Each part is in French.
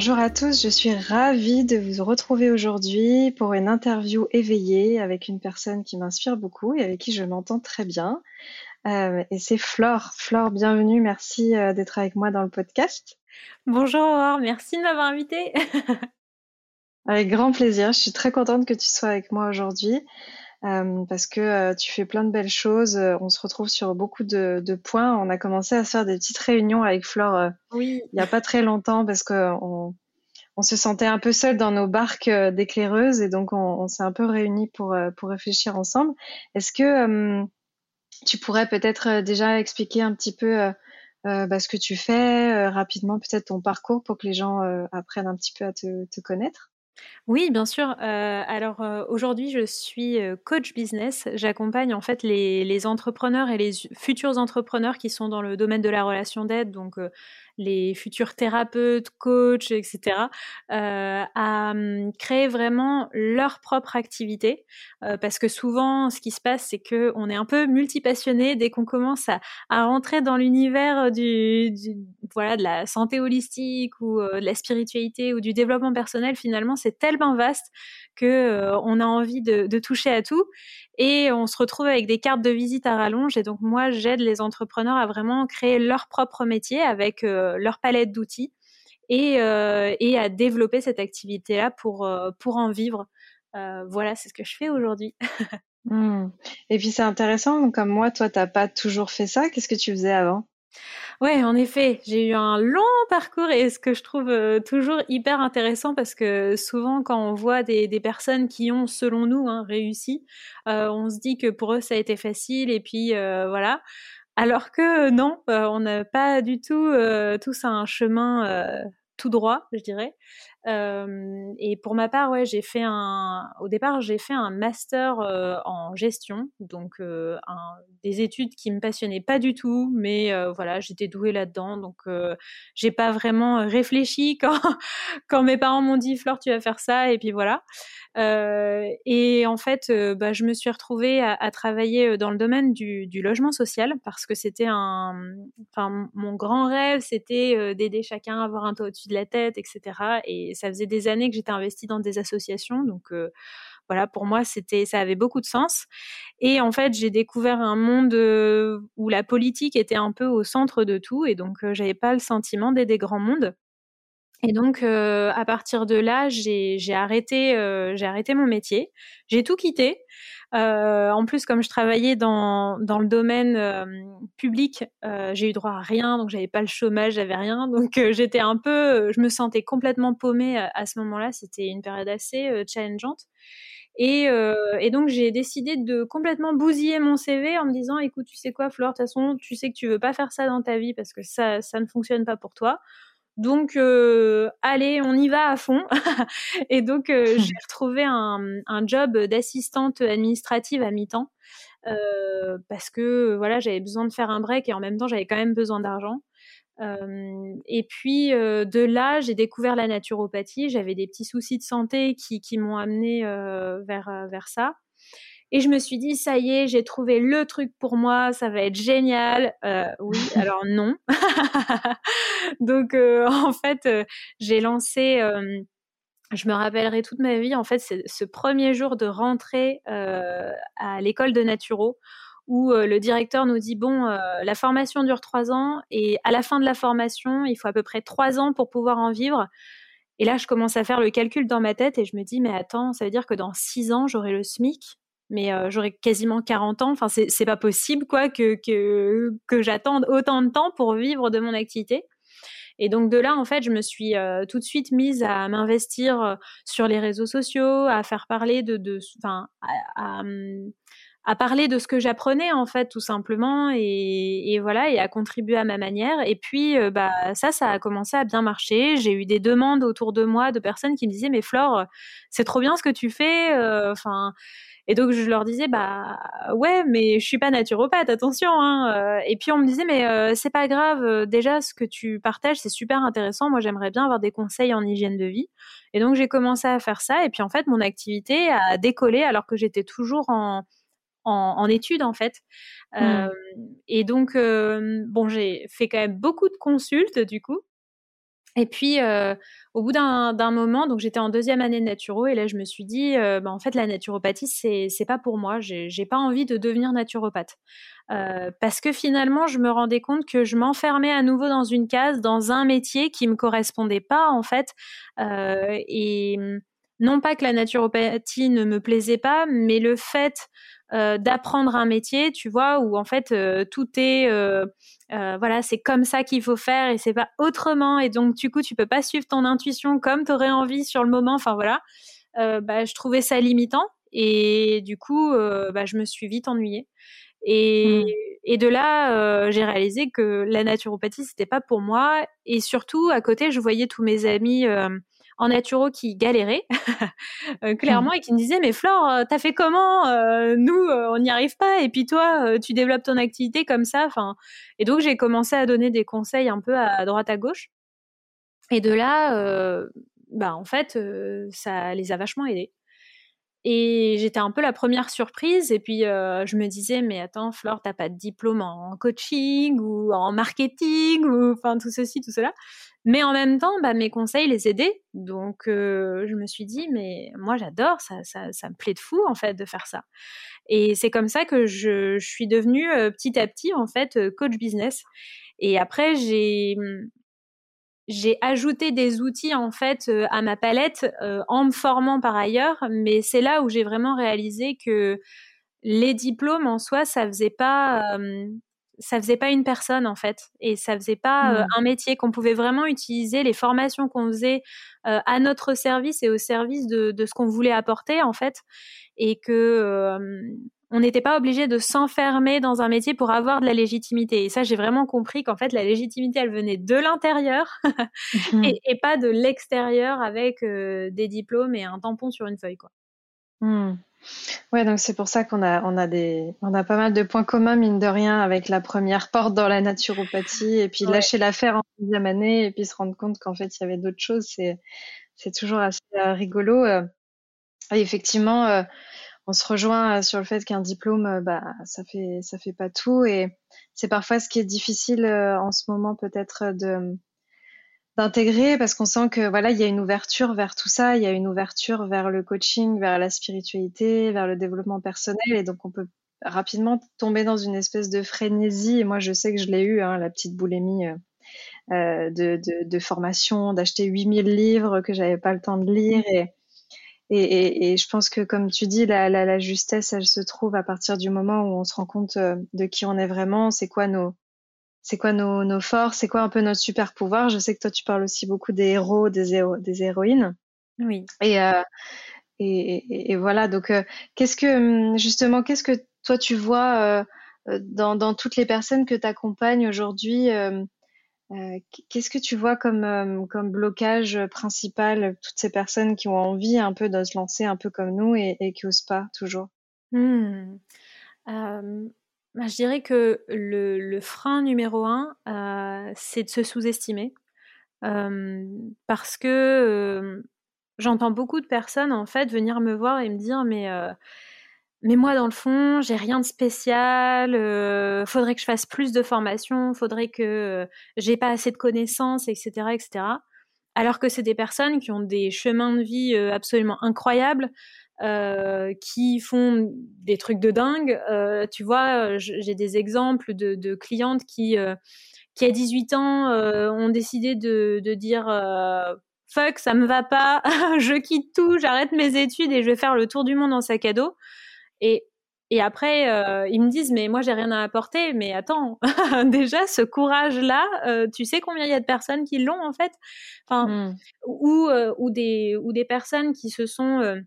Bonjour à tous, je suis ravie de vous retrouver aujourd'hui pour une interview éveillée avec une personne qui m'inspire beaucoup et avec qui je m'entends très bien. Euh, et c'est Flore. Flore, bienvenue, merci euh, d'être avec moi dans le podcast. Bonjour, merci de m'avoir invitée. avec grand plaisir, je suis très contente que tu sois avec moi aujourd'hui. Euh, parce que tu fais plein de belles choses. on se retrouve sur beaucoup de, de, points. On a commencé à faire des petites réunions avec Flore oui. il n'y a pas très longtemps parce qu'on on se sentait un peu seul dans nos barques d'éclaireuses et donc on, on s'est un peu réunis pour, pour réfléchir ensemble. Est-ce que tu pourrais peut-être déjà expliquer un petit peu bah, ce que tu fais, rapidement peut-être ton parcours pour que les gens apprennent un petit peu à te, te connaître? Oui, bien sûr. Alors aujourd'hui, je suis coach business. J'accompagne en fait les, les, entrepreneurs et les futurs entrepreneurs qui sont dans le domaine de la relation d'aide, donc les futurs thérapeutes, coachs, etc., euh, à hum, créer vraiment leur propre activité. Euh, parce que souvent, ce qui se passe, c'est que on est un peu multipassionné dès qu'on commence à, rentrer dans l'univers du, du, voilà, de la santé holistique ou euh, de la spiritualité ou du développement personnel. Finalement, c'est tellement vaste euh, on a envie de, toucher à tout et on se retrouve avec des cartes de visite à rallonge. Et donc moi, j'aide les entrepreneurs à vraiment créer leur propre métier avec euh, leur palette d'outils et, euh, et, à développer cette activité-là pour, pour en vivre. Voilà, c'est ce que je fais aujourd'hui. mmh. Et puis c'est intéressant, comme moi, toi, t'as pas toujours fait ça. Qu'est-ce que tu faisais avant? Ouais, en effet, j'ai eu un long parcours et ce que je trouve euh, toujours hyper intéressant parce que souvent quand on voit des, personnes qui ont, selon nous, hein, réussi, euh, on se dit que pour eux ça a été facile et puis euh, voilà. Alors que non, on n'a pas du tout tous un chemin tout droit, je dirais. Et pour ma part, ouais, j'ai fait un. Au départ, j'ai fait un master en gestion, donc des études qui me passionnaient pas du tout, mais voilà, j'étais douée là-dedans, donc j'ai pas vraiment réfléchi quand quand mes parents m'ont dit Flore, tu vas faire ça, et puis voilà. et en fait, bah, je me suis retrouvée à, à travailler dans le domaine du, du logement social parce que c'était un. Enfin, mon grand rêve, c'était d'aider chacun à avoir un toit au-dessus de la tête, etc. Et ça faisait des années que j'étais investie dans des associations, donc euh, voilà, pour moi, c'était, ça avait beaucoup de sens. Et en fait, j'ai découvert un monde euh, où la politique était un peu au centre de tout, et donc euh, j'avais pas le sentiment d'aider grand monde. Et donc, euh, à partir de là, j'ai arrêté, euh, j'ai arrêté mon métier. J'ai tout quitté. Euh, en plus, comme je travaillais dans, le domaine public, j'ai eu droit à rien, donc j'avais pas le chômage, j'avais rien, donc j'étais un peu, je me sentais complètement paumée à, ce moment-là. C'était une période assez challengeante. Et, donc j'ai décidé de complètement bousiller mon CV en me disant, écoute, tu sais quoi, Flore, de toute façon, tu sais que tu veux pas faire ça dans ta vie parce que ça ne fonctionne pas pour toi. Donc, euh, allez, on y va à fond. et donc, euh, j'ai retrouvé un, un job d'assistante administrative à mi-temps euh, parce que voilà, j'avais besoin de faire un break et en même temps, j'avais quand même besoin d'argent. Et puis de là, j'ai découvert la naturopathie. J'avais des petits soucis de santé qui, qui m'ont amené vers, vers ça. Et je me suis dit, ça y est, j'ai trouvé le truc pour moi, ça va être génial. Euh, oui, alors non. Donc, euh, en fait, euh, j'ai lancé, euh, je me rappellerai toute ma vie, en fait, c'est ce premier jour de rentrée euh, à l'école de Naturo où le directeur nous dit, bon, la formation dure trois ans et à la fin de la formation, il faut à peu près trois ans pour pouvoir en vivre. Et là, je commence à faire le calcul dans ma tête et je me dis, mais attends, ça veut dire que dans six ans, j'aurai le SMIC mais j'aurais quasiment 40 ans. Enfin, c'est pas possible, quoi, que, que, j'attende autant de temps pour vivre de mon activité. Et donc de là, en fait, je me suis tout de suite mise à m'investir sur les réseaux sociaux, à faire parler de, de à, à parler de ce que j'apprenais en fait tout simplement et, voilà et à contribuer à ma manière et puis euh, bah ça ça a commencé à bien marcher j'ai eu des demandes autour de moi de personnes qui me disaient mais Flore c'est trop bien ce que tu fais euh, enfin et donc je leur disais bah ouais mais je suis pas naturopathe attention hein. Euh. et puis on me disait mais c'est pas grave déjà ce que tu partages c'est super intéressant moi j'aimerais bien avoir des conseils en hygiène de vie et donc j'ai commencé à faire ça et puis en fait mon activité a décollé alors que j'étais toujours en en, études en fait. Mmh. Euh, et donc, euh, bon, j'ai fait quand même beaucoup de consultes du coup. Et puis, euh, au bout d'un moment, donc j'étais en deuxième année de naturo, et là je me suis dit, bah, en fait, la naturopathie, c'est pas pour moi. J'ai pas envie de devenir naturopathe. parce que finalement, je me rendais compte que je m'enfermais à nouveau dans une case, dans un métier qui me correspondait pas, en fait. et non pas que la naturopathie ne me plaisait pas, mais le fait euh, d'apprendre un métier, tu vois, où en fait euh, tout est, euh, voilà, c'est comme ça qu'il faut faire et c'est pas autrement. Et donc du coup, tu peux pas suivre ton intuition comme tu aurais envie sur le moment. Enfin voilà, bah, je trouvais ça limitant et du coup, bah, je me suis vite ennuyée. Et, mmh. et de là, j'ai réalisé que la naturopathie, c'était pas pour moi. Et surtout, à côté, je voyais tous mes amis en naturo qui galéraient euh, clairement et qui me disaient mais Flore, euh, t'as fait comment euh, Nous, on n'y arrive pas. Et puis toi, tu développes ton activité comme ça. Enfin, et donc j'ai commencé à donner des conseils un peu à, droite à gauche. Et de là, bah en fait, ça les a vachement aidés. Et j'étais un peu la première surprise. Et puis, je me disais, mais attends, Flore, t'as pas de diplôme en coaching ou en marketing ou enfin tout ceci, tout cela. Mais en même temps, bah, mes conseils les aidaient. Donc, je me suis dit, mais moi, j'adore, ça, ça, me plaît de fou, en fait, de faire ça. Et c'est comme ça que je, suis devenue petit à petit, en fait, coach business. Et après, j'ai j'ai ajouté des outils en fait à ma palette en me formant par ailleurs, mais c'est là où j'ai vraiment réalisé que les diplômes en soi, ça faisait pas ça faisait pas une personne en fait et ça faisait pas mmh. un métier qu'on pouvait vraiment utiliser les formations qu'on faisait à notre service et au service de, de ce qu'on voulait apporter en fait et que on n'était pas obligé de s'enfermer dans un métier pour avoir de la légitimité. Et ça, j'ai vraiment compris qu'en fait, la légitimité, elle venait de l'intérieur mmh et, pas de l'extérieur avec euh, des diplômes et un tampon sur une feuille, quoi. Mmh. Ouais, donc c'est pour ça qu'on a, on a des, on a pas mal de points communs, mine de rien, avec la première porte dans la naturopathie et puis lâcher l'affaire en deuxième année et puis se rendre compte qu'en fait, il y avait d'autres choses. C'est, c'est toujours assez euh, rigolo. Euh. et effectivement, on se rejoint euh, sur le fait qu'un diplôme, euh, bah, ça fait, ça fait pas tout. Et c'est parfois ce qui est difficile euh, en ce moment peut-être de d'intégrer parce qu'on sent que voilà, il y a une ouverture vers tout ça, il y a une ouverture vers le coaching, vers la spiritualité, vers le développement personnel, et donc on peut rapidement tomber dans une espèce de frénésie. Et moi, je sais que je l'ai eu, hein, la petite boulimie de, de, de, formation, d'acheter 8000 livres que j'avais pas le temps de lire et et, et, je pense que, comme tu dis, la, la, la, justesse, elle se trouve à partir du moment où on se rend compte euh, de qui on est vraiment, c'est quoi nos, c'est quoi nos, nos forces, c'est quoi un peu notre super pouvoir? Je sais que toi, tu parles aussi beaucoup des héros, des, héros, des héroïnes. Oui. Et, euh, et, et, voilà. Donc, euh, qu'est-ce que, hum, justement, qu'est-ce que toi, tu vois euh, dans, dans toutes les personnes que tu accompagnes aujourd'hui euh, qu'est-ce que tu vois comme, euh, comme blocage principal, toutes ces personnes qui ont envie un peu de se lancer un peu comme nous et, qui n'osent pas toujours? Mmh. Bah, Je dirais que le, frein numéro un, euh, c'est de se sous-estimer. parce que j'entends beaucoup de personnes en fait venir me voir et me dire mais mais moi, dans le fond, j'ai rien de spécial. Faudrait que je fasse plus de formation. Faudrait que j'ai pas assez de connaissances, etc., etc. Alors que c'est des personnes qui ont des chemins de vie absolument incroyables, euh, qui font des trucs de dingue. Euh, tu vois, j'ai des exemples de, de clientes qui, qui à 18 ans, ont décidé de, de dire fuck, ça me va pas, je quitte tout, j'arrête mes études et je vais faire le tour du monde en sac à dos. Et et après, euh, ils me disent, mais moi, j'ai rien à apporter. Mais attends, déjà, ce courage-là, euh, tu sais combien il y a de personnes qui l'ont, en fait? Enfin, mmh. ou, euh, ou, des, ou des personnes qui se sont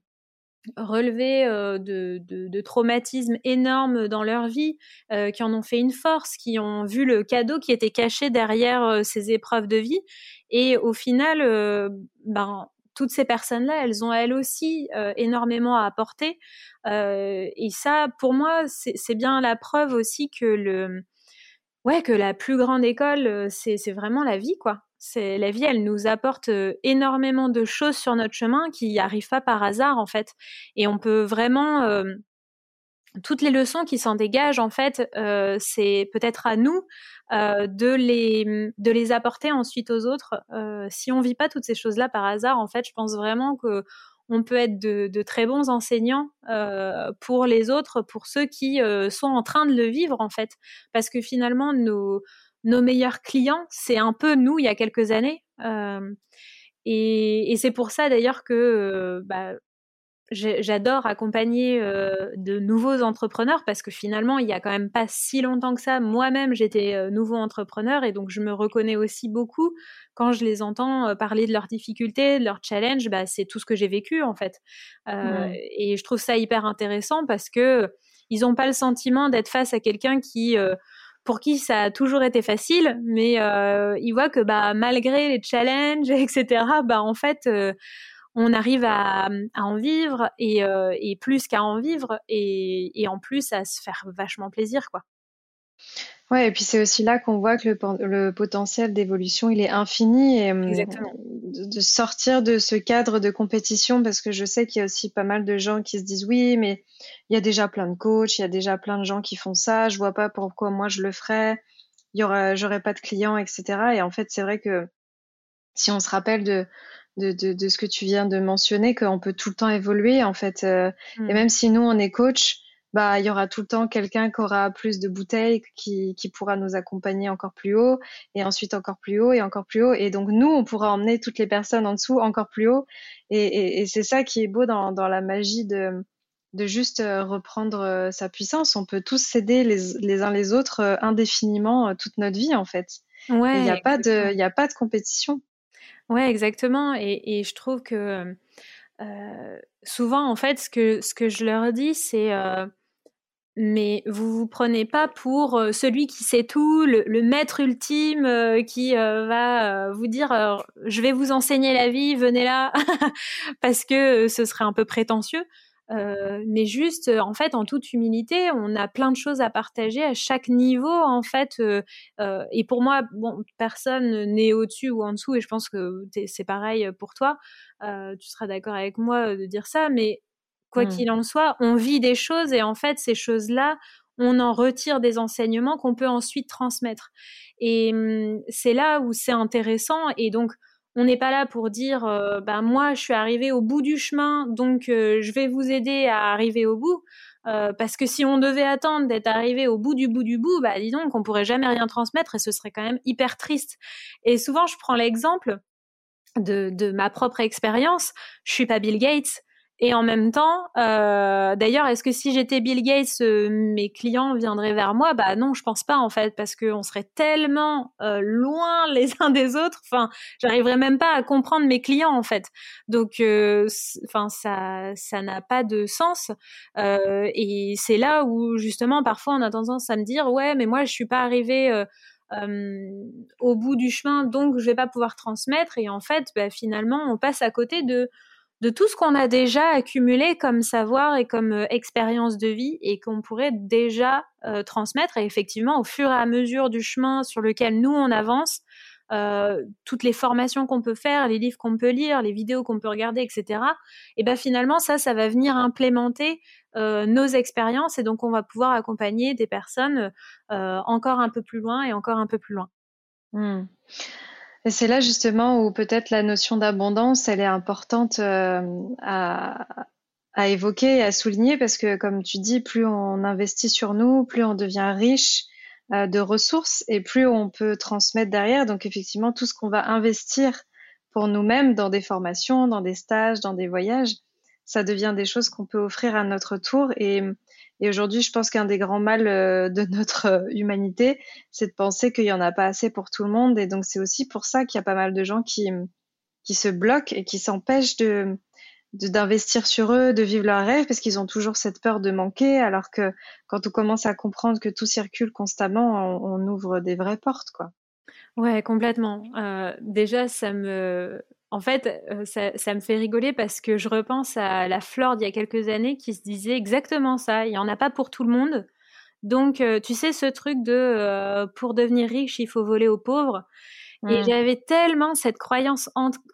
relevées de, de, de, traumatismes énormes dans leur vie, qui en ont fait une force, qui ont vu le cadeau qui était caché derrière ces épreuves de vie. Et au final, ben, toutes ces personnes-là, elles ont elles aussi euh, énormément à apporter. Euh, et ça, pour moi, c'est bien la preuve aussi que le, ouais, que la plus grande école, euh, c'est vraiment la vie, quoi. C'est la vie, elle nous apporte énormément de choses sur notre chemin qui n'arrivent pas par hasard, en fait. Et on peut vraiment toutes les leçons qui s'en dégagent, en fait, euh, c'est peut-être à nous euh, de, les, de les apporter ensuite aux autres. Euh, si on vit pas toutes ces choses-là par hasard, en fait, je pense vraiment que on peut être de, de très bons enseignants euh, pour les autres, pour ceux qui euh, sont en train de le vivre, en fait. Parce que finalement, nos, nos meilleurs clients, c'est un peu nous il y a quelques années. Euh, et, et c'est pour ça d'ailleurs que bah, j'adore accompagner euh, de nouveaux entrepreneurs parce que finalement, il y a quand même pas si longtemps que ça. Moi-même, j'étais euh, nouveau entrepreneur et donc je me reconnais aussi beaucoup quand je les entends euh, parler de leurs difficultés, de leurs challenges. Bah, c'est tout ce que j'ai vécu en fait. Et je trouve ça hyper intéressant parce que ils n'ont pas le sentiment d'être face à quelqu'un qui pour qui ça a toujours été facile, mais euh, ils voient que bah malgré les challenges, etc. Bah en fait, on arrive à, en vivre euh, et, plus qu'à en vivre et, en plus à se faire vachement plaisir quoi. Ouais, et puis c'est aussi là qu'on voit que le, potentiel d'évolution il est infini et hum, De, sortir de ce cadre de compétition parce que je sais qu'il y a aussi pas mal de gens qui se disent oui mais il y a déjà plein de coachs, il y a déjà plein de gens qui font ça, je vois pas pourquoi moi je le ferais, il y aura j'aurais pas de clients etc. Et en fait c'est vrai que si on se rappelle de de, de, de, ce que tu viens de mentionner, qu'on peut tout le temps évoluer en fait. Euh, et mm. même si nous on est coach, bah il y aura tout le temps quelqu'un qui aura plus de bouteilles, qui, qui pourra nous accompagner encore plus haut, et ensuite encore plus haut et encore plus haut. Et donc nous on pourra emmener toutes les personnes en dessous encore plus haut. Et, et, et c'est ça qui est beau dans, dans la magie de de juste euh, reprendre euh, sa puissance. On peut tous s'aider les, les uns les autres indéfiniment toute notre vie en fait. Ouais, il n'y a pas de a pas de compétition. Ouais, exactement. Et, et je trouve que euh, souvent, en fait, ce que, ce que je leur dis, c'est euh, mais vous vous prenez pas pour euh, celui qui sait tout, le, maître ultime euh, qui euh, va vous dire je vais vous enseigner la vie, venez là, parce que ce serait un peu prétentieux. Mais juste, en fait, en toute humilité, on a plein de choses à partager à chaque niveau, en fait. Et pour moi, bon, personne n'est au-dessus ou en dessous, et je pense que c'est pareil pour toi. tu seras d'accord avec moi de dire ça, mais quoi mmh. qu'il en soit, on vit des choses et en fait, ces choses-là, on en retire des enseignements qu'on peut ensuite transmettre. Et mmh, c'est là où c'est intéressant. Et donc, on n'est pas là pour dire, euh, bah, moi, je suis arrivé au bout du chemin, donc euh, je vais vous aider à arriver au bout. Euh, parce que si on devait attendre d'être arrivé au bout du bout du bout, bah dis donc, on pourrait jamais rien transmettre et ce serait quand même hyper triste. Et souvent, je prends l'exemple de, de ma propre expérience. Je suis pas Bill Gates, et en même temps, euh, d'ailleurs, est-ce que si j'étais Bill Gates, euh, mes clients viendraient vers moi? Bah non, je pense pas en fait, parce qu'on serait tellement euh, loin les uns des autres. Enfin, j'arriverais même pas à comprendre mes clients en fait. Donc, euh, enfin, ça, ça n'a pas de sens. Euh, et c'est là où justement, parfois, on a tendance à me dire, ouais, mais moi, je suis pas arrivée. au bout du chemin, donc je vais pas pouvoir transmettre. Et en fait, bah, finalement, on passe à côté de de tout ce qu'on a déjà accumulé comme savoir et comme euh, expérience de vie et qu'on pourrait déjà euh, transmettre. Et effectivement, au fur et à mesure du chemin sur lequel nous on avance, euh, toutes les formations qu'on peut faire, les livres qu'on peut lire, les vidéos qu'on peut regarder, etc. Et ben finalement, ça, ça va venir implémenter nos expériences et donc on va pouvoir accompagner des personnes encore un peu plus loin et encore un peu plus loin. Mmh. C'est là justement où peut-être la notion d'abondance, elle est importante euh, à, à évoquer et à souligner parce que, comme tu dis, plus on investit sur nous, plus on devient riche euh, de ressources et plus on peut transmettre derrière. Donc effectivement, tout ce qu'on va investir pour nous-mêmes dans des formations, dans des stages, dans des voyages, ça devient des choses qu'on peut offrir à notre tour. Et Et aujourd'hui, je pense qu'un des grands mal de notre humanité, c'est de penser qu'il y en a pas assez pour tout le monde. Et donc, c'est aussi pour ça qu'il y a pas mal de gens qui, qui se bloquent et qui s'empêchent de, d'investir sur eux, de vivre leurs rêves, parce qu'ils ont toujours cette peur de manquer, alors que quand on commence à comprendre que tout circule constamment, on, ouvre des vraies portes, quoi. Ouais, complètement. Euh, déjà, ça me, en fait, euh, ça, ça, me fait rigoler parce que je repense à la Flore d'il y a quelques années qui se disait exactement ça. Il n'y en a pas pour tout le monde. Donc, euh, tu sais, ce truc de pour devenir riche, il faut voler aux pauvres. Et mmh. j'avais tellement cette croyance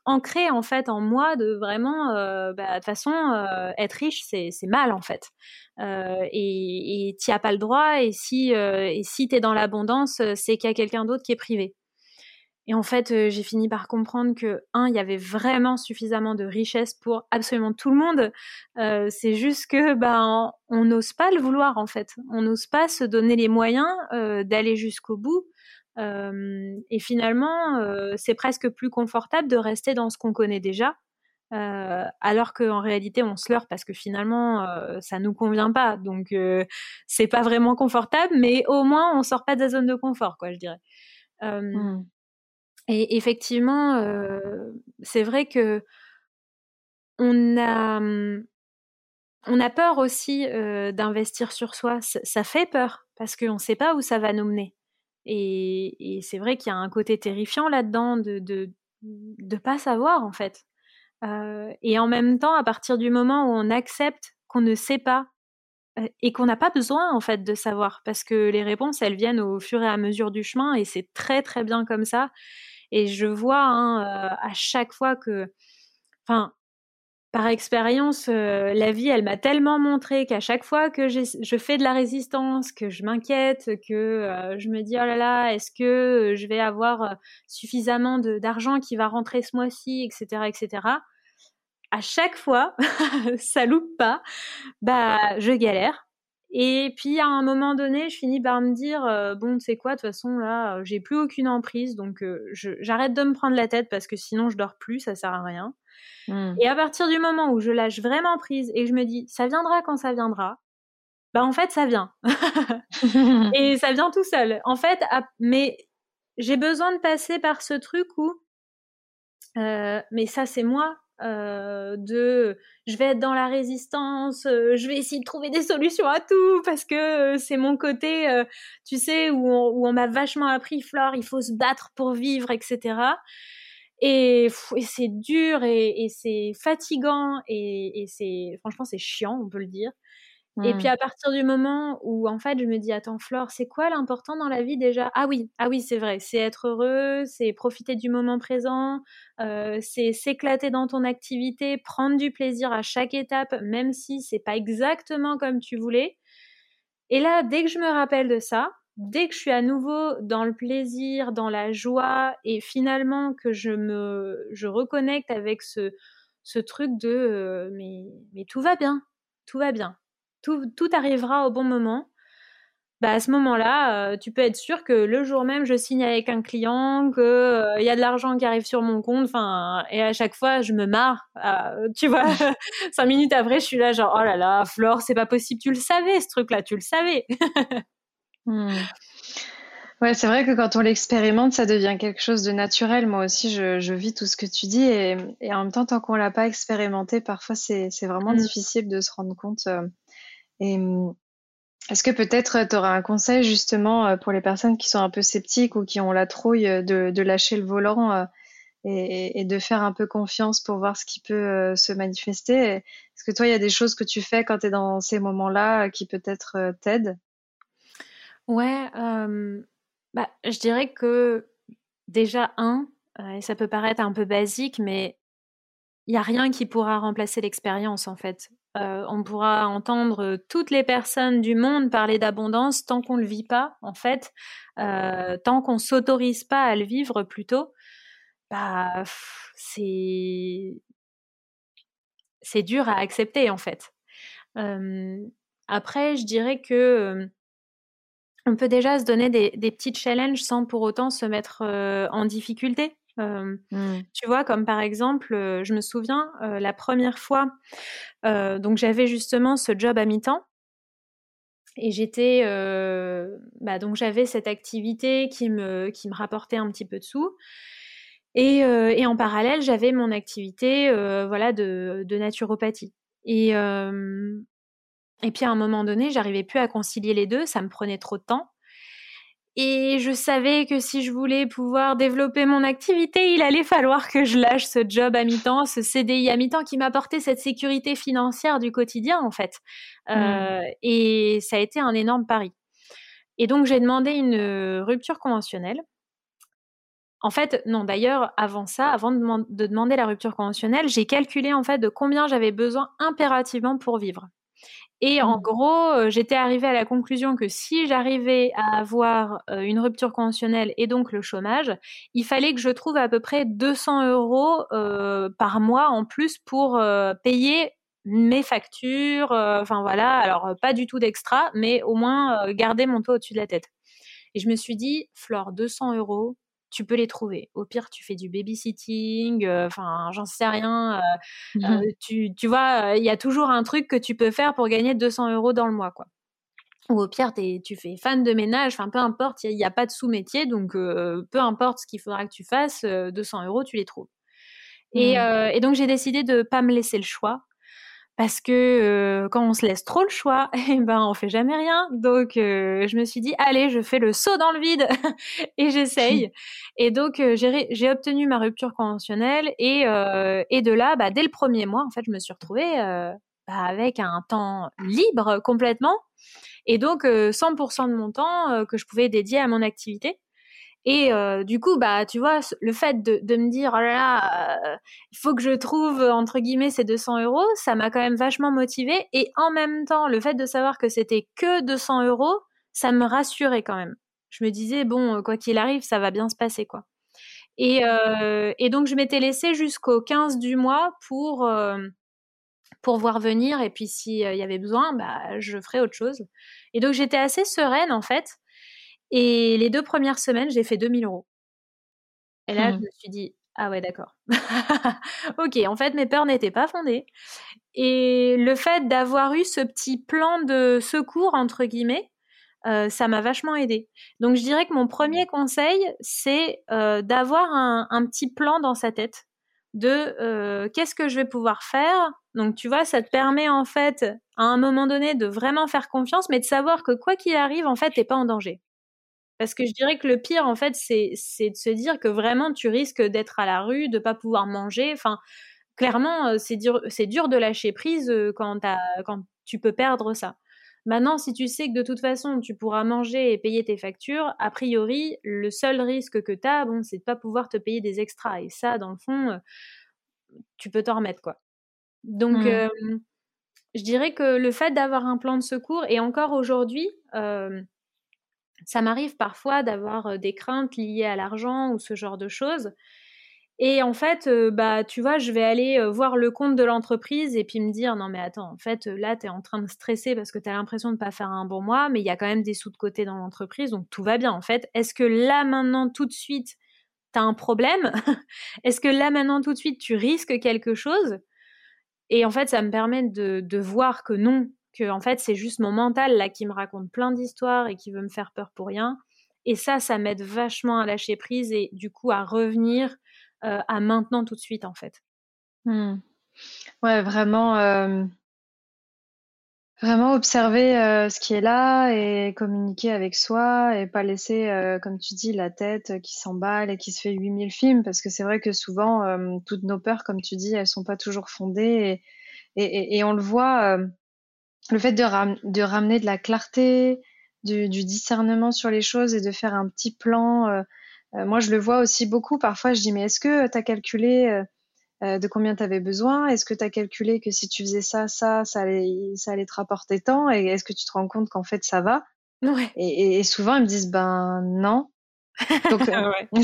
ancrée en fait en moi de vraiment, euh, bah, de toute façon, euh, être riche c'est mal en fait. Euh, et tu as pas le droit. Et si et si t'es dans l'abondance, c'est qu'il y a quelqu'un d'autre qui est privé. Et en fait, j'ai fini par comprendre que un, il y avait vraiment suffisamment de richesse pour absolument tout le monde. c'est juste que ben on n'ose pas le vouloir en fait. On n'ose pas se donner les moyens d'aller jusqu'au bout et finalement, c'est presque plus confortable de rester dans ce qu'on connaît déjà, alors qu'en réalité, on se leurre parce que finalement, ça nous convient pas. Donc, c'est pas vraiment confortable, mais au moins, on sort pas de la zone de confort, quoi, je dirais. Mmh. Et effectivement, c'est vrai que on a, mmh, on a peur aussi d'investir sur soi. ça fait peur parce qu'on ne sait pas où ça va nous mener. Et, c'est vrai qu'il y a un côté terrifiant là-dedans de, de pas savoir en fait. Euh, et en même temps, à partir du moment où on accepte qu'on ne sait pas euh, et qu'on n'a pas besoin en fait de savoir, parce que les réponses elles viennent au fur et à mesure du chemin et c'est très très bien comme ça. Et je vois hein, euh, à chaque fois que, par expérience, euh, la vie, elle m'a tellement montré qu'à chaque fois que je fais de la résistance, que je m'inquiète, que euh, je me dis oh là là, est-ce que je vais avoir suffisamment d'argent qui va rentrer ce mois-ci, etc., etc. À chaque fois, ça loupe pas, bah je galère. Et puis à un moment donné, je finis par me dire bon, c'est quoi, de toute façon là, j'ai plus aucune emprise, donc j'arrête de me prendre la tête parce que sinon je dors plus, ça sert à rien. Mmh. Et à partir du moment où je lâche vraiment prise et je me dis ça viendra quand ça viendra, bah en fait ça vient. et ça vient tout seul. En fait, mais j'ai besoin de passer par ce truc où euh, mais ça c'est moi euh, de je vais être dans la résistance, euh, je vais essayer de trouver des solutions à tout parce que c'est mon côté, tu sais, où on, m'a vachement appris, Flore, il faut se battre pour vivre, etc. Et, c'est dur et, c'est fatigant et, c'est franchement c'est chiant, on peut le dire. Et puis mmh. à partir du moment où en fait je me dis attends Flore, c'est quoi l'important dans la vie déjà? Ah oui, ah oui c'est vrai, c'est être heureux, c'est profiter du moment présent, euh, c'est s'éclater dans ton activité, prendre du plaisir à chaque étape, même si c'est pas exactement comme tu voulais. Et là, dès que je me rappelle de ça, dès que je suis à nouveau dans le plaisir, dans la joie, et finalement que je me je reconnecte avec ce, ce truc de euh, mais, mais tout va bien, tout va bien, tout, tout arrivera au bon moment. Bah à ce moment-là, euh, tu peux être sûr que le jour même, je signe avec un client, qu'il euh, y a de l'argent qui arrive sur mon compte, enfin, et à chaque fois, je me marre. tu vois, cinq minutes après, je suis là genre, oh là là, Flore, c'est pas possible, tu le savais ce truc-là, tu le savais. Hmm. Ouais, c'est vrai que quand on l'expérimente, ça devient quelque chose de naturel. Moi aussi, je, vis tout ce que tu dis et, en même temps, tant qu'on l'a pas expérimenté, parfois c'est vraiment hmm. difficile de se rendre compte. Euh, et hmm, est-ce que peut-être tu auras un conseil justement euh, pour les personnes qui sont un peu sceptiques ou qui ont la trouille de, lâcher le volant euh, et, de faire un peu confiance pour voir ce qui peut se manifester? Est-ce que toi, il y a des choses que tu fais quand tu es dans ces moments-là qui peut-être t'aident? Ouais, bah, je dirais que déjà, un, et ça peut paraître un peu basique, mais il n'y a rien qui pourra remplacer l'expérience en fait. on pourra entendre toutes les personnes du monde parler d'abondance tant qu'on ne le vit pas, en fait, tant qu'on s'autorise pas à le vivre plutôt, bah c'est c'est dur à accepter en fait. après, je dirais que on peut déjà se donner des, petits challenges sans pour autant se mettre euh, en difficulté. Euh, mmh. Tu vois, comme par exemple, euh, je me souviens la première fois, donc j'avais justement ce job à mi-temps Et j'étais, bah donc j'avais cette activité qui me, qui me rapportait un petit peu de sous. Et, et en parallèle, j'avais mon activité voilà, de, de naturopathie. Et, et puis à un moment donné, j'arrivais plus à concilier les deux, ça me prenait trop de temps. Et je savais que si je voulais pouvoir développer mon activité, il allait falloir que je lâche ce job à mi-temps, ce CDI à mi-temps qui m'apportait cette sécurité financière du quotidien en fait. Mmh. Euh, et ça a été un énorme pari. Et donc j'ai demandé une rupture conventionnelle. En fait, non, d'ailleurs, avant ça, avant de, de, demander la rupture conventionnelle, j'ai calculé en fait de combien j'avais besoin impérativement pour vivre. Et en mmh. gros, euh, j'étais arrivée à la conclusion que si j'arrivais à avoir euh, une rupture conventionnelle et donc le chômage, il fallait que je trouve à peu près 200 euros euh, par mois en plus pour payer mes factures. Enfin voilà, alors pas du tout d'extra, mais au moins garder mon toit au-dessus de la tête. Et je me suis dit, Flore, 200 euros, tu peux les trouver. Au pire, tu fais du babysitting, euh, enfin, j'en sais rien. Euh, euh, mmh tu, tu vois, il y a toujours un truc que tu peux faire pour gagner 200 euros dans le mois, quoi. Ou au pire, tu fais fan de ménage, enfin, peu importe, il n'y a, pas de sous-métier, donc peu importe ce qu'il faudra que tu fasses, 200 euros, tu les trouves. Et, mmh. et donc, j'ai décidé de ne pas me laisser le choix parce que euh, quand on se laisse trop le choix, eh ben on fait jamais rien. Donc euh, je me suis dit allez, je fais le saut dans le vide et j'essaye. et donc euh, j'ai obtenu ma rupture conventionnelle et, et de là, bah, dès le premier mois, en fait, je me suis retrouvée bah, avec un temps libre complètement et donc 100% de mon temps que je pouvais dédier à mon activité. Et euh, du coup, bah, tu vois, le fait de, me dire, oh là là, euh, il faut que je trouve, entre guillemets, ces 200 euros, ça m'a quand même vachement motivée. Et en même temps, le fait de savoir que c'était que 200 euros, ça me rassurait quand même. Je me disais, bon, quoi qu'il arrive, ça va bien se passer, quoi. Et, euh, donc, je m'étais laissée jusqu'au 15 du mois pour, euh, pour voir venir. Et puis, s'il y avait besoin, bah, je ferais autre chose. Et donc, j'étais assez sereine, en fait. Et les deux premières semaines, j'ai fait 2000 euros. Et là, je mmh. me suis dit, ah ouais, d'accord. ok, en fait, mes peurs n'étaient pas fondées. Et le fait d'avoir eu ce petit plan de secours, entre guillemets, euh, ça m'a vachement aidé. Donc, je dirais que mon premier conseil, c'est euh, d'avoir un, un, petit plan dans sa tête de euh, qu'est-ce que je vais pouvoir faire. Donc, tu vois, ça te permet en fait, à un moment donné, de vraiment faire confiance, mais de savoir que quoi qu'il arrive, en fait, t'es pas en danger. Parce que je dirais que le pire, en fait, c'est de se dire que vraiment, tu risques d'être à la rue, de pas pouvoir manger. Enfin, clairement, euh, c'est dur, dur de lâcher prise euh, quand, quand tu peux perdre ça. Maintenant, si tu sais que de toute façon, tu pourras manger et payer tes factures, a priori, le seul risque que tu as, bon, c'est de pas pouvoir te payer des extras. Et ça, dans le fond, euh, tu peux t'en remettre, quoi. Donc, mmh. je dirais que le fait d'avoir un plan de secours, et encore aujourd'hui, ça m'arrive parfois d'avoir des craintes liées à l'argent ou ce genre de choses. Et en fait, bah, tu vois, je vais aller voir le compte de l'entreprise et puis me dire, non mais attends, en fait, là, tu es en train de stresser parce que tu as l'impression de ne pas faire un bon mois, mais il y a quand même des sous de côté dans l'entreprise, donc tout va bien. En fait, est-ce que là, maintenant, tout de suite, tu as un problème? Est-ce que là, maintenant, tout de suite, tu risques quelque chose? Et en fait, ça me permet de, de voir que non, en fait c'est juste mon mental là qui me raconte plein d'histoires et qui veut me faire peur pour rien. Et ça, ça m'aide vachement à lâcher prise et du coup à revenir euh, à maintenant tout de suite en fait. Mmh. Ouais, vraiment, euh, vraiment observer euh, ce qui est là et communiquer avec soi et pas laisser, comme tu dis, la tête qui s'emballe et qui se fait 8000 films parce que c'est vrai que souvent, toutes nos peurs, comme tu dis, elles sont pas toujours fondées et on le voit le fait de, de, ramener de la clarté, du, du, discernement sur les choses et de faire un petit plan. Euh, euh, moi, je le vois aussi beaucoup. Parfois, je dis, mais est-ce que tu as calculé euh, de combien tu avais besoin? Est-ce que tu as calculé que si tu faisais ça, ça, ça allait, ça allait te rapporter tant? Et est-ce que tu te rends compte qu'en fait, ça va? Ouais. et, et, souvent, ils me disent, ben non. Donc, ouais.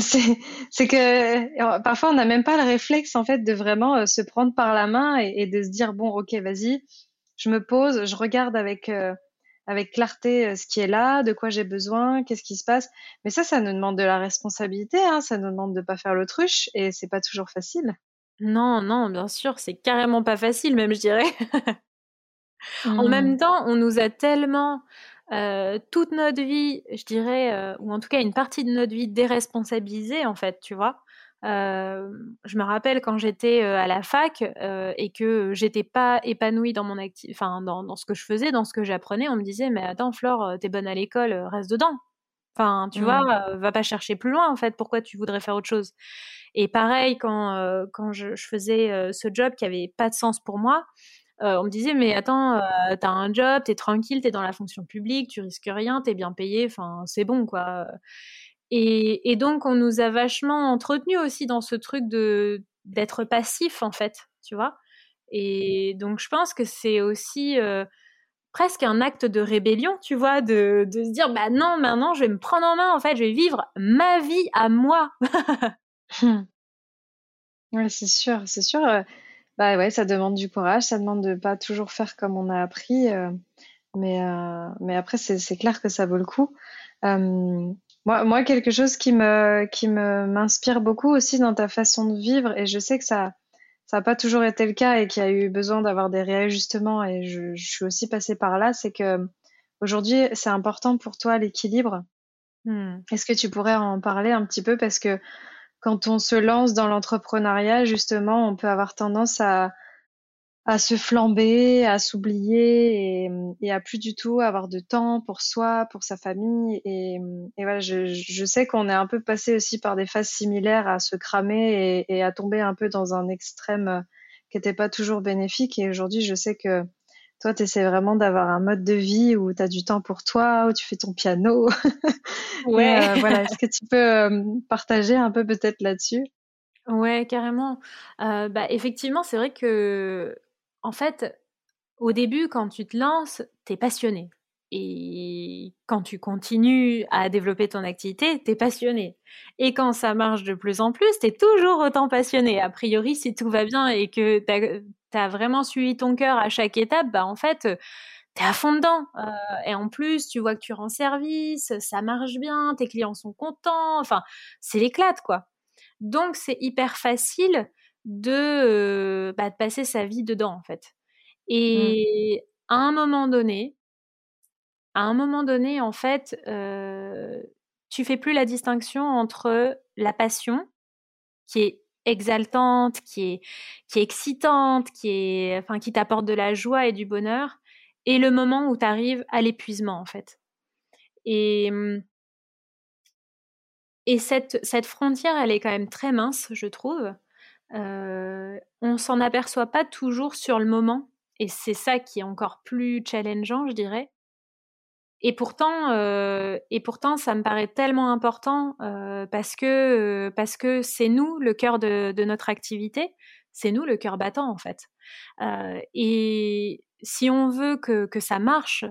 c'est que parfois, on n'a même pas le réflexe, en fait, de vraiment se prendre par la main et, et de se dire, bon, ok, vas-y, je me pose, je regarde avec euh, avec clarté euh, ce qui est là, de quoi j'ai besoin, qu'est-ce qui se passe. Mais ça, ça nous demande de la responsabilité, hein, ça nous demande de pas faire l'autruche et c'est pas toujours facile. Non, non, bien sûr, c'est carrément pas facile, même je dirais. En mmh. même temps, on nous a tellement toute notre vie, je dirais, ou en tout cas une partie de notre vie déresponsabilisée, en fait, tu vois. Je me rappelle quand j'étais à la fac et que j'étais pas épanouie dans mon enfin dans, dans, ce que je faisais, dans ce que j'apprenais, on me disait mais attends Flore, t'es bonne à l'école, reste dedans. Enfin, tu vois, mmh. va pas chercher plus loin en fait. Pourquoi tu voudrais faire autre chose? Et pareil quand quand je, je faisais ce job qui avait pas de sens pour moi, on me disait mais attends, t'as un job, t'es tranquille, t'es dans la fonction publique, tu risques rien, t'es bien payé, enfin c'est bon quoi. Et, donc on nous a vachement entretenu aussi dans ce truc de d'être passif en fait, tu vois. Et donc je pense que c'est aussi presque un acte de rébellion, tu vois, de, de, se dire bah non, maintenant je vais me prendre en main en fait, je vais vivre ma vie à moi. ouais, c'est sûr, c'est sûr. Bah ouais, ça demande du courage, ça demande de pas toujours faire comme on a appris, euh, mais, euh, mais après, c'est clair que ça vaut le coup. Euh, moi, moi, quelque chose qui me, qui me, m'inspire beaucoup aussi dans ta façon de vivre, et je sais que ça, ça n'a pas toujours été le cas et qu'il y a eu besoin d'avoir des réajustements, et je, je suis aussi passée par là, c'est que aujourd'hui, c'est important pour toi l'équilibre. Hmm. Est-ce que tu pourrais en parler un petit peu? Parce que quand on se lance dans l'entrepreneuriat, justement, on peut avoir tendance à, à se flamber, à s'oublier et, et, à plus du tout avoir de temps pour soi, pour sa famille. Et, et voilà, je, je sais qu'on est un peu passé aussi par des phases similaires à se cramer et, et à tomber un peu dans un extrême qui n'était pas toujours bénéfique. Et aujourd'hui, je sais que toi, tu essaies vraiment d'avoir un mode de vie où tu as du temps pour toi, où tu fais ton piano. Ouais. Euh, voilà, est-ce que tu peux euh, partager un peu peut-être là-dessus? Ouais, carrément. Euh, bah, effectivement, c'est vrai que, en fait, au début, quand tu te lances, tu es passionné. Et quand tu continues à développer ton activité, tu es passionné. Et quand ça marche de plus en plus, tu es toujours autant passionné. A priori, si tout va bien et que tu as, vraiment suivi ton cœur à chaque étape, bah en fait, tu es à fond dedans. Euh, et en plus, tu vois que tu rends service, ça marche bien, tes clients sont contents. Enfin, c'est l'éclate, quoi. Donc, c'est hyper facile de, bah, de passer sa vie dedans, en fait. Mmh. Et à un moment donné, à un moment donné, en fait, euh, tu fais plus la distinction entre la passion, qui est exaltante, qui est, qui est excitante, qui est, enfin, qui t'apporte de la joie et du bonheur, et le moment où tu arrives à l'épuisement, en fait. Et, et cette, cette frontière, elle est quand même très mince, je trouve. Euh, on s'en aperçoit pas toujours sur le moment, et c'est ça qui est encore plus challengeant, je dirais. Et pourtant, euh, et pourtant, ça me paraît tellement important euh, parce que c'est nous le cœur de, notre activité, c'est nous le cœur battant en fait. Et si on veut que, que ça marche,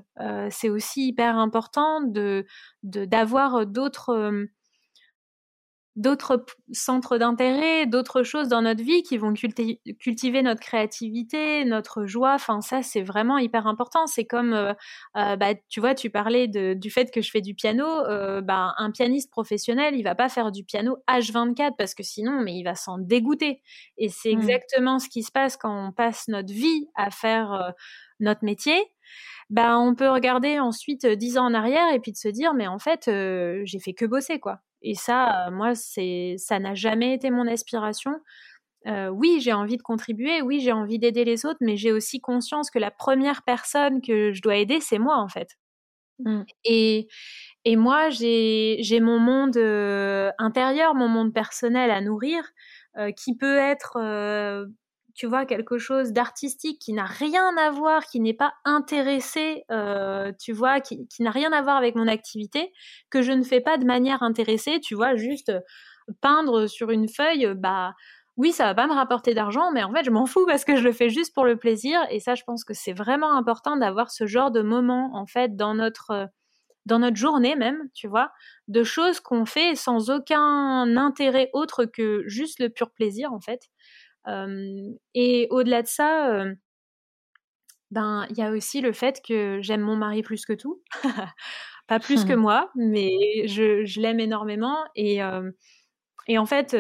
c'est aussi hyper important de d'avoir d'autres d'autres centres d'intérêt, d'autres choses dans notre vie qui vont cultiver notre créativité, notre joie. Enfin, ça, c'est vraiment hyper important. C'est comme, euh, euh, bah, tu vois, tu parlais de, du fait que je fais du piano. Euh, bah, un pianiste professionnel, il va pas faire du piano H24 parce que sinon, mais il va s'en dégoûter. Et c'est mmh. exactement ce qui se passe quand on passe notre vie à faire notre métier. Bah, on peut regarder ensuite dix ans en arrière et puis de se dire, mais en fait, j'ai fait que bosser, quoi. Et ça, moi, c'est, ça n'a jamais été mon aspiration. oui, j'ai envie de contribuer, oui, j'ai envie d'aider les autres, mais j'ai aussi conscience que la première personne que je dois aider, c'est moi, en fait. Mmh. Et, et moi, j'ai, j'ai mon monde intérieur, mon monde personnel à nourrir, qui peut être tu vois, quelque chose d'artistique qui n'a rien à voir, qui n'est pas intéressé, euh, tu vois, qui, n'a rien à voir avec mon activité, que je ne fais pas de manière intéressée, tu vois, juste peindre sur une feuille, bah oui, ça va pas me rapporter d'argent, mais en fait, je m'en fous parce que je le fais juste pour le plaisir. Et ça, je pense que c'est vraiment important d'avoir ce genre de moment, en fait, dans notre dans notre journée même, tu vois, de choses qu'on fait sans aucun intérêt autre que juste le pur plaisir, en fait et au-delà de ça, ben il y a aussi le fait que j'aime mon mari plus que tout, pas plus que moi, mais je, je l'aime énormément et et en fait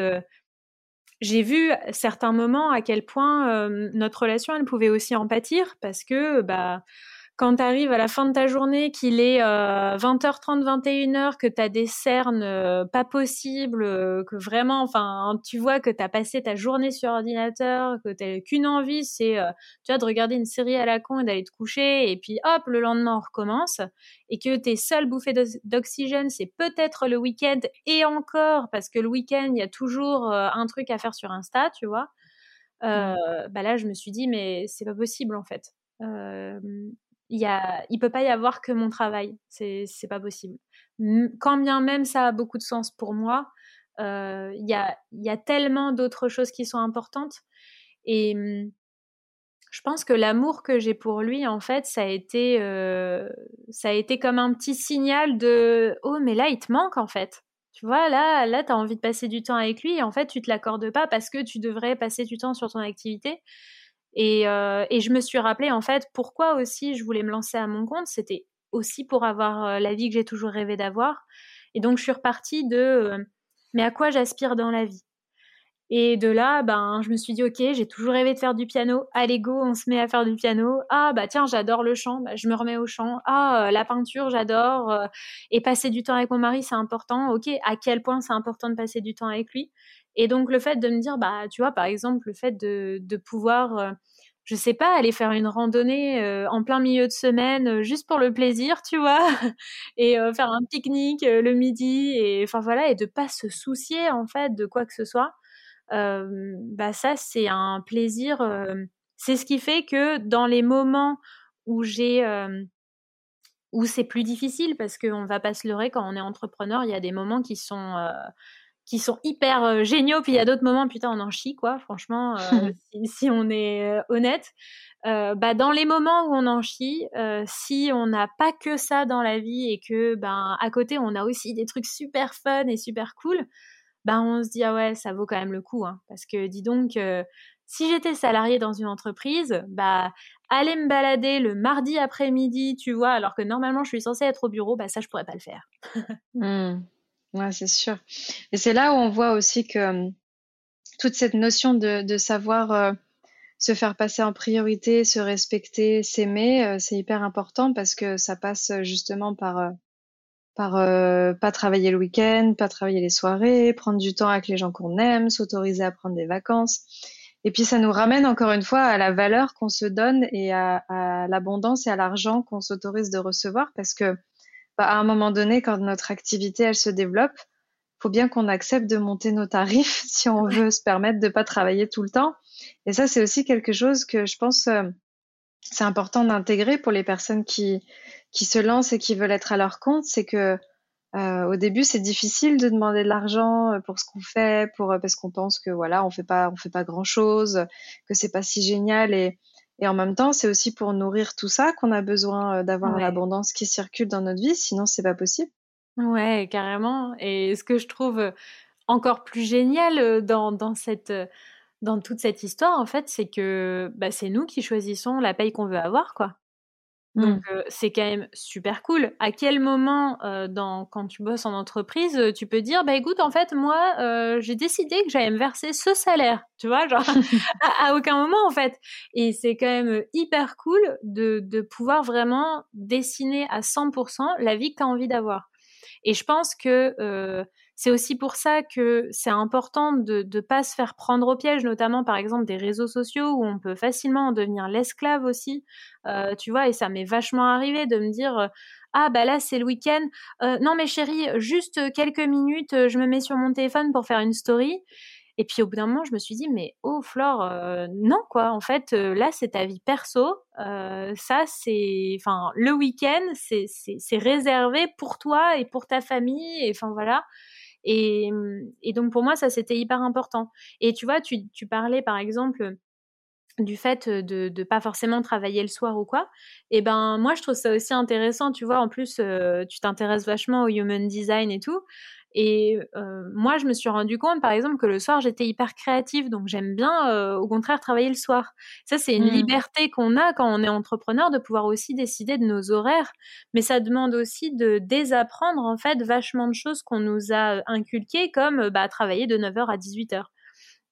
j'ai vu à certains moments à quel point notre relation elle pouvait aussi en pâtir parce que bah quand tu arrives à la fin de ta journée, qu'il est 20h30, 21h, que tu as des cernes pas possibles, que vraiment, enfin, tu vois que tu as passé ta journée sur ordinateur, que tu qu'une envie, c'est tu vois, de regarder une série à la con et d'aller te coucher, et puis hop, le lendemain, on recommence, et que tes seules bouffées d'oxygène, c'est peut-être le week-end, et encore, parce que le week-end, il y a toujours un truc à faire sur Insta, tu vois. Euh, bah là, je me suis dit, mais c'est pas possible en fait. Euh, il il peut pas y avoir que mon travail, c'est c'est pas possible. Quand bien même ça a beaucoup de sens pour moi, euh, il y a y a tellement d'autres choses qui sont importantes et je pense que l'amour que j'ai pour lui, en fait, ça a été, euh, a été comme un petit signal de oh mais là il te manque en fait. Tu vois, là, là, as envie de passer du temps avec lui et en fait, tu te l'accordes pas parce que tu devrais passer du temps sur ton activité. Et, euh, et je me suis rappelé, en fait, pourquoi aussi je voulais me lancer à mon compte. C'était aussi pour avoir euh, la vie que j'ai toujours rêvé d'avoir. Et donc, je suis repartie de euh, mais à quoi j'aspire dans la vie? Et de là, ben, je me suis dit, ok, j'ai toujours rêvé de faire du piano. Allez, go, on se met à faire du piano. Ah, bah tiens, j'adore le chant. Bah, je me remets au chant. Ah, euh, la peinture, j'adore. Euh, et passer du temps avec mon mari, c'est important. Ok, à quel point c'est important de passer du temps avec lui? Et donc, le fait de me dire, bah, tu vois, par exemple, le fait de, pouvoir, euh, je sais pas, aller faire une randonnée en plein milieu de semaine, juste pour le plaisir, tu vois, et faire un pique-nique le midi, et enfin voilà, et de pas se soucier, en fait, de quoi que ce soit bah ça c'est un plaisir. c'est ce qui fait que dans les moments où j'ai où c'est plus difficile parce qu'on va pas se leurrer quand on est entrepreneur, il y a des moments qui sont qui sont hyper géniaux, puis il y a d'autres moments, putain, on en chie, quoi, franchement, si, si, on est honnête. bah, dans les moments où on en chie, si on n'a pas que ça dans la vie et que, ben, à côté, on a aussi des trucs super fun et super cool, ben on se dit ah ouais ça vaut quand même le coup hein, parce que dis donc euh, si j'étais salarié dans une entreprise bah aller me balader le mardi après-midi tu vois alors que normalement je suis censée être au bureau bah ça je pourrais pas le faire. Mmh. ouais c'est sûr. Et c'est là où on voit aussi que hum, toute cette notion de, savoir euh, se faire passer en priorité se respecter s'aimer euh, c'est hyper important parce que ça passe justement par par euh, pas travailler le week-end, pas travailler les soirées, prendre du temps avec les gens qu'on aime, s'autoriser à prendre des vacances. Et puis ça nous ramène encore une fois à la valeur qu'on se donne et à, l'abondance et à l'argent qu'on s'autorise de recevoir parce que bah, à un moment donné, quand notre activité elle se développe, faut bien qu'on accepte de monter nos tarifs si on veut se permettre de pas travailler tout le temps. Et ça c'est aussi quelque chose que je pense euh, c'est important d'intégrer pour les personnes qui qui se lancent et qui veulent être à leur compte, c'est que euh, au début c'est difficile de demander de l'argent euh, pour ce qu'on fait, pour euh, parce qu'on pense que voilà on fait pas on fait pas grand chose, que c'est pas si génial et et en même temps c'est aussi pour nourrir tout ça qu'on a besoin d'avoir l'abondance qui circule dans notre vie, sinon c'est pas possible. Ouais carrément. Et ce que je trouve encore plus génial dans dans cette dans toute cette histoire, en fait, c'est que bah, c'est nous qui choisissons la paye qu'on veut avoir, quoi. Donc mmh. c'est quand même super cool. À quel moment, dans, quand tu bosses en entreprise, tu peux dire, bah écoute, en fait, moi, j'ai décidé que j'allais me verser ce salaire, tu vois, genre à, aucun moment en fait. Et c'est quand même hyper cool de, de pouvoir vraiment dessiner à 100% la vie que tu as envie d'avoir. Et je pense que c'est aussi pour ça que c'est important de ne pas se faire prendre au piège, notamment par exemple des réseaux sociaux où on peut facilement en devenir l'esclave aussi. Euh, tu vois, et ça m'est vachement arrivé de me dire euh, ah bah là c'est le week-end. Euh, non mais chérie, juste quelques minutes, je me mets sur mon téléphone pour faire une story. Et puis au bout d'un moment, je me suis dit, mais oh Flore, non quoi, en fait, là c'est ta vie perso, ça c'est, enfin, le week-end c'est réservé pour toi et pour ta famille, et enfin voilà. Et, et donc pour moi, ça c'était hyper important. Et tu vois, tu, tu parlais par exemple du fait de ne pas forcément travailler le soir ou quoi, et ben moi je trouve ça aussi intéressant, tu vois, en plus tu t'intéresses vachement au human design et tout, et moi, je me suis rendu compte, par exemple, que le soir, j'étais hyper créative, donc j'aime bien, au contraire, travailler le soir. Ça, c'est une mmh. liberté qu'on a quand on est entrepreneur de pouvoir aussi décider de nos horaires, mais ça demande aussi de désapprendre en fait vachement de choses qu'on nous a inculquées, comme bah, travailler de 9h à 18h.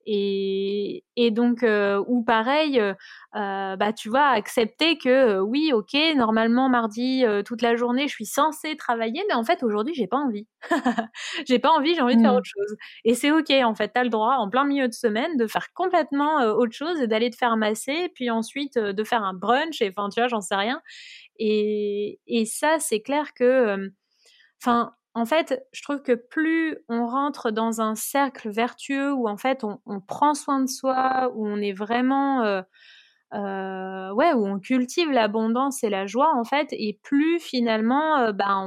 Et, et donc, euh, ou pareil, euh, bah, tu vois, accepter que oui, ok, normalement, mardi, toute la journée, je suis censée travailler, mais en fait, aujourd'hui, j'ai pas envie. j'ai pas envie, j'ai envie de faire mmh. autre chose. Et c'est ok, en fait, tu as le droit, en plein milieu de semaine, de faire complètement autre chose et d'aller te faire masser, puis ensuite de faire un brunch, et enfin, tu vois, j'en sais rien. Et, et ça, c'est clair que, enfin, en fait, je trouve que plus on rentre dans un cercle vertueux où en fait on, prend soin de soi, où on est vraiment, euh, euh, ouais, où on cultive l'abondance et la joie en fait, et plus finalement, euh, bah,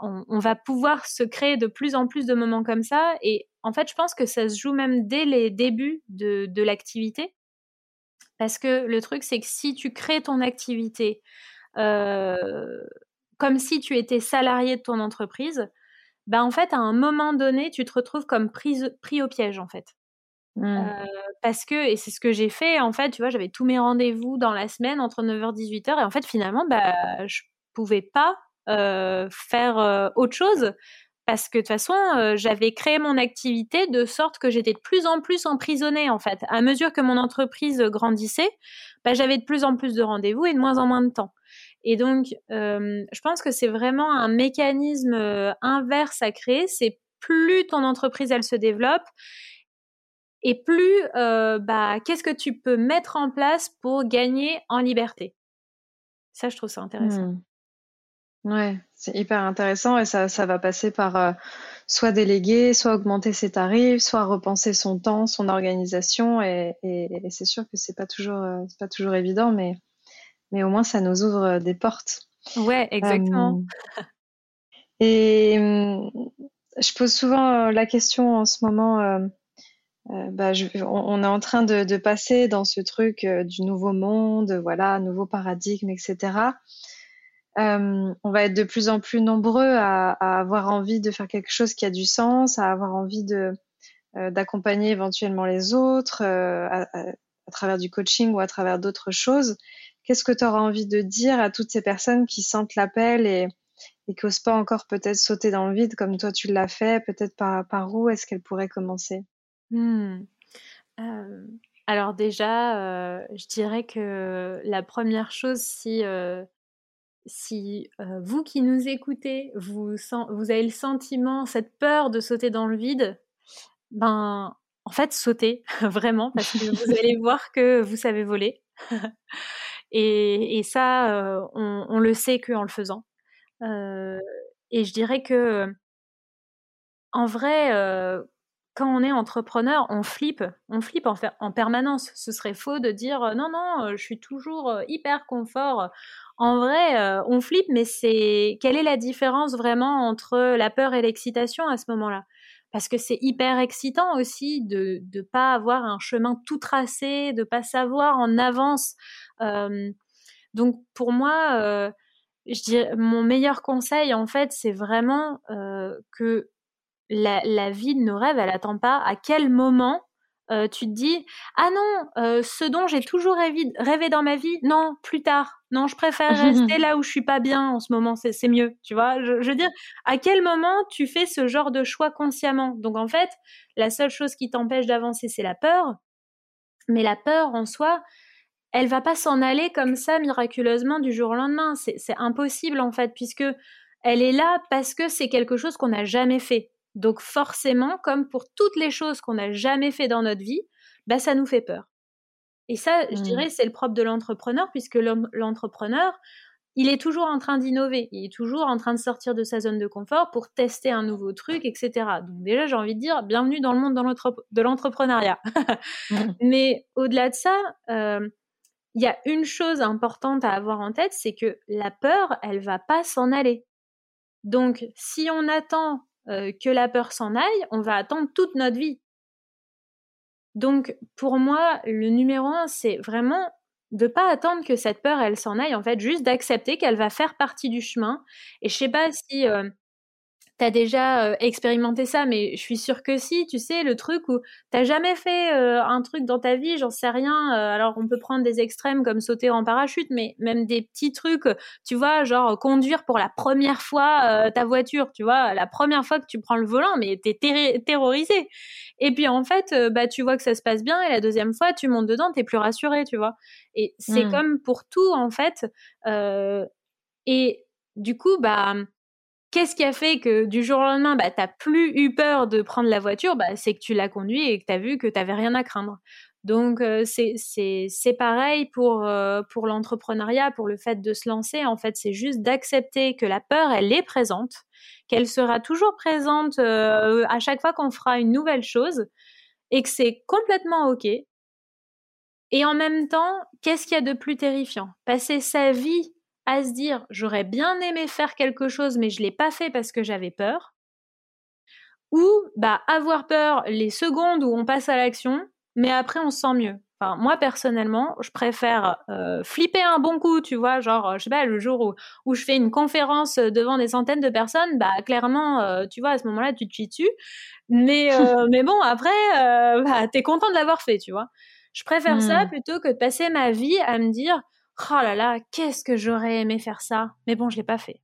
on, va pouvoir se créer de plus en plus de moments comme ça. Et en fait, je pense que ça se joue même dès les débuts de, de l'activité, parce que le truc c'est que si tu crées ton activité comme si tu étais salarié de ton entreprise, bah en fait, à un moment donné, tu te retrouves comme prise, pris au piège, en fait. Mmh. Euh, parce que, et c'est ce que j'ai fait, en fait, tu vois, j'avais tous mes rendez-vous dans la semaine entre 9h et 18h, et en fait, finalement, bah, je pouvais pas euh, faire euh, autre chose parce que de toute façon, j'avais créé mon activité de sorte que j'étais de plus en plus emprisonnée en fait. À mesure que mon entreprise grandissait, bah, j'avais de plus en plus de rendez-vous et de moins en moins de temps. Et donc, euh, je pense que c'est vraiment un mécanisme euh, inverse à créer. C'est plus ton entreprise, elle se développe, et plus, euh, bah, qu'est-ce que tu peux mettre en place pour gagner en liberté. Ça, je trouve ça intéressant. Mmh. Ouais, c'est hyper intéressant et ça, ça va passer par soit déléguer, soit augmenter ses tarifs, soit repenser son temps, son organisation et, c'est sûr que c'est pas toujours, c'est pas toujours évident, mais mais au moins ça nous ouvre euh, des portes. Ouais, exactement. Euh, et hum, je pose souvent euh, la question en ce moment. bah, on, est en train de, passer dans ce truc du nouveau monde, voilà, nouveau paradigme, etc. on va être de plus en plus nombreux à, avoir envie de faire quelque chose qui a du sens, à avoir envie de d'accompagner éventuellement les autres à, travers du coaching ou à travers d'autres choses. Qu'est-ce que tu auras envie de dire à toutes ces personnes qui sentent l'appel et, et qui n'osent pas encore peut-être sauter dans le vide comme toi tu l'as fait? Peut-être par, par où est-ce qu'elles pourraient commencer? Mmh. euh, Alors déjà, euh, je dirais que la première chose, si, euh, si vous qui nous écoutez, vous, vous avez le sentiment, cette peur de sauter dans le vide, ben en fait, sautez vraiment parce que vous allez voir que vous savez voler. Et, ça, euh, on, le sait qu'en le faisant. Euh, et je dirais que, en vrai, euh, quand on est entrepreneur, on flippe, on flippe en, en permanence. Ce serait faux de dire non, non, je suis toujours hyper confort. En vrai, on flippe, mais c'est quelle est la différence vraiment entre la peur et l'excitation à ce moment-là? Parce que c'est hyper excitant aussi de ne pas avoir un chemin tout tracé, de pas savoir en avance donc pour moi, dirais, mon meilleur conseil, en fait, c'est vraiment que la, vie de nos rêves, elle attend pas à quel moment tu te dis ah non ce dont j'ai toujours rêvé, dans ma vie non plus tard non je préfère rester là où je suis pas bien en ce moment c'est mieux tu vois je, je, veux dire à quel moment tu fais ce genre de choix consciemment? Donc en fait la seule chose qui t'empêche d'avancer c'est la peur mais la peur en soi elle va pas s'en aller comme ça miraculeusement du jour au lendemain. C'est impossible en fait, puisque elle est là parce que c'est quelque chose qu'on n'a jamais fait. Donc forcément, comme pour toutes les choses qu'on n'a jamais fait dans notre vie, bah ça nous fait peur. Et ça, je mmh. dirais, c'est le propre de l'entrepreneur, puisque l'entrepreneur, il est toujours en train d'innover, il est toujours en train de sortir de sa zone de confort pour tester un nouveau truc, etc. Donc déjà, j'ai envie de dire, bienvenue dans le monde de l'entrepreneuriat. Mmh. Mais au-delà de ça, euh, il y a une chose importante à avoir en tête, c'est que la peur, elle va pas s'en aller. Donc, si on attend euh, que la peur s'en aille, on va attendre toute notre vie. Donc, pour moi, le numéro un, c'est vraiment de pas attendre que cette peur, elle s'en aille, en fait, juste d'accepter qu'elle va faire partie du chemin. Et je sais pas si, euh, t'as déjà euh, expérimenté ça, mais je suis sûre que si, tu sais, le truc où t'as jamais fait euh, un truc dans ta vie, j'en sais rien. Euh, alors on peut prendre des extrêmes comme sauter en parachute, mais même des petits trucs, tu vois, genre conduire pour la première fois ta voiture, tu vois, la première fois que tu prends le volant, mais t'es terrorisé. Et puis en fait, bah tu vois que ça se passe bien, et la deuxième fois, tu montes dedans, t'es plus rassuré, tu vois. Et c'est mmh. comme pour tout en fait. et du coup, bah Qu'est-ce qui a fait que du jour au lendemain, bah, t'as plus eu peur de prendre la voiture? Bah, C'est que tu l'as conduit et que tu as vu que tu n'avais rien à craindre. Donc euh, c'est pareil pour, euh, pour l'entrepreneuriat, pour le fait de se lancer. En fait, c'est juste d'accepter que la peur, elle est présente, qu'elle sera toujours présente euh, à chaque fois qu'on fera une nouvelle chose et que c'est complètement OK. Et en même temps, qu'est-ce qu'il y a de plus terrifiant? Passer sa vie à se dire j'aurais bien aimé faire quelque chose mais je l'ai pas fait parce que j'avais peur ou bah avoir peur les secondes où on passe à l'action mais après on se sent mieux. Enfin, moi personnellement, je préfère euh, flipper un bon coup, tu vois, genre je sais pas le jour où, où je fais une conférence devant des centaines de personnes, bah clairement, euh, tu vois, à ce moment-là, tu te chies dessus. Mais euh, mais bon, après, bah, t'es content de l'avoir fait, tu vois. Je préfère ça mmh. plutôt que de passer ma vie à me dire oh là là, qu'est-ce que j'aurais aimé faire ça, mais bon, je l'ai pas fait.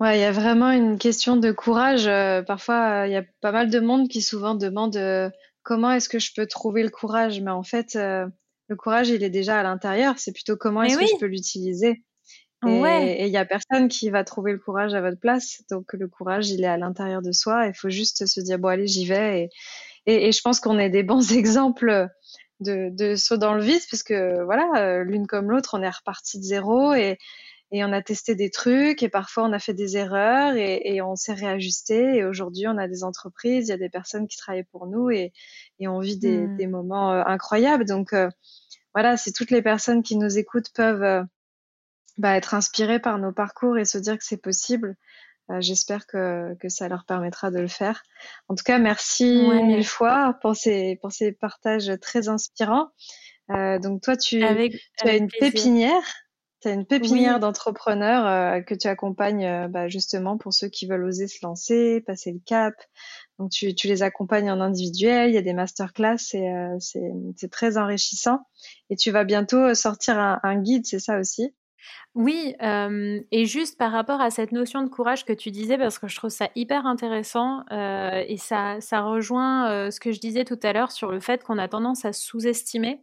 Ouais, il y a vraiment une question de courage. Euh, parfois, il y a pas mal de monde qui souvent demande euh, comment est-ce que je peux trouver le courage, mais en fait, euh, le courage, il est déjà à l'intérieur. C'est plutôt comment est-ce que je peux l'utiliser. Et il y a personne qui va trouver le courage à votre place. Donc le courage, il est à l'intérieur de soi. Il faut juste se dire bon allez, j'y vais. Et, et, et je pense qu'on est des bons exemples de, de saut dans le vide parce que voilà, euh, l'une comme l'autre, on est reparti de zéro et, et on a testé des trucs et parfois on a fait des erreurs et, et on s'est réajusté et aujourd'hui on a des entreprises, il y a des personnes qui travaillent pour nous et, et on vit des, hmm. des moments euh, incroyables. Donc euh, voilà, si toutes les personnes qui nous écoutent peuvent bah, être inspirées par nos parcours et se dire que c'est possible, j'espère que, que, ça leur permettra de le faire. En tout cas, merci mille fois pour ces, pour ces partages très inspirants. Euh, donc toi, tu, tu as une pépinière. Tu as une pépinière d'entrepreneurs euh, que tu accompagnes euh, bah, justement pour ceux qui veulent oser se lancer, passer le cap. Donc tu, tu les accompagnes en individuel, il y a des masterclass, euh, c'est très enrichissant. Et tu vas bientôt sortir un, un guide, c'est ça aussi? Oui, et juste par rapport à cette notion de courage que tu disais, parce que je trouve ça hyper intéressant, et ça ça rejoint, ce que je disais tout à l'heure sur le fait qu'on a tendance à sous-estimer.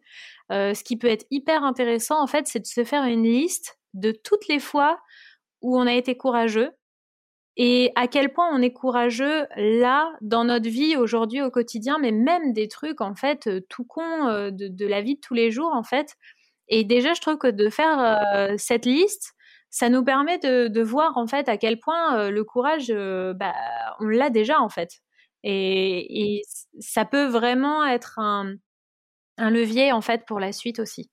ce qui peut être hyper intéressant, en fait, c'est de se faire une liste de toutes les fois où on a été courageux et à quel point on est courageux là, dans notre vie, aujourd'hui, au quotidien, mais même des trucs, en fait, tout con, de de la vie de tous les jours, en fait. Et déjà, je trouve que de faire euh, cette liste, ça nous permet de, de, voir en fait à quel point euh, le courage, euh, bah, on l'a déjà en fait. Et, et, ça peut vraiment être un, un, levier en fait pour la suite aussi.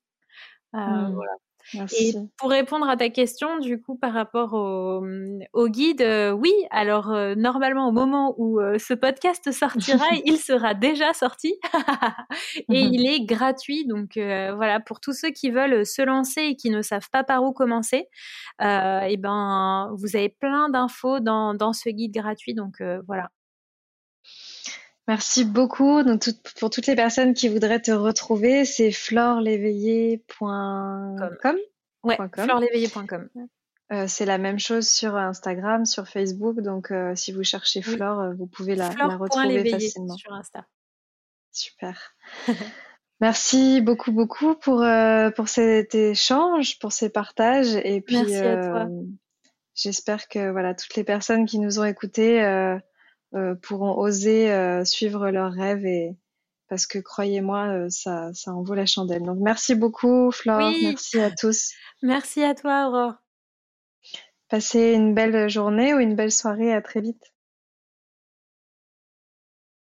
Mmh. Voilà. Et pour répondre à ta question, du coup, par rapport au, au guide, euh, oui, alors euh, normalement, au moment où euh, ce podcast sortira, il sera déjà sorti et mmh il est gratuit. Donc voilà, pour tous ceux qui veulent se lancer et qui ne savent pas par où commencer, et eh ben, vous avez plein d'infos dans, dans ce guide gratuit. Donc voilà. Merci beaucoup. Donc, pour toutes les personnes qui voudraient te retrouver, c'est. Ouais, floreléveillé.com. Euh, c'est la même chose sur Instagram, sur Facebook. Donc, euh, si vous cherchez Flore, euh, vous pouvez la, la retrouver facilement. Sur Insta. Super. Merci beaucoup, beaucoup pour, pour cet échange, pour ces partages. Et puis, Merci à toi. j'espère que voilà, toutes les personnes qui nous ont écoutés pourront oser euh, suivre leurs rêves et parce que croyez-moi, euh, ça, ça en vaut la chandelle. Donc merci beaucoup, Flore. Merci à tous. Merci à toi, Aurore. Passez une belle journée ou une belle soirée. À très vite.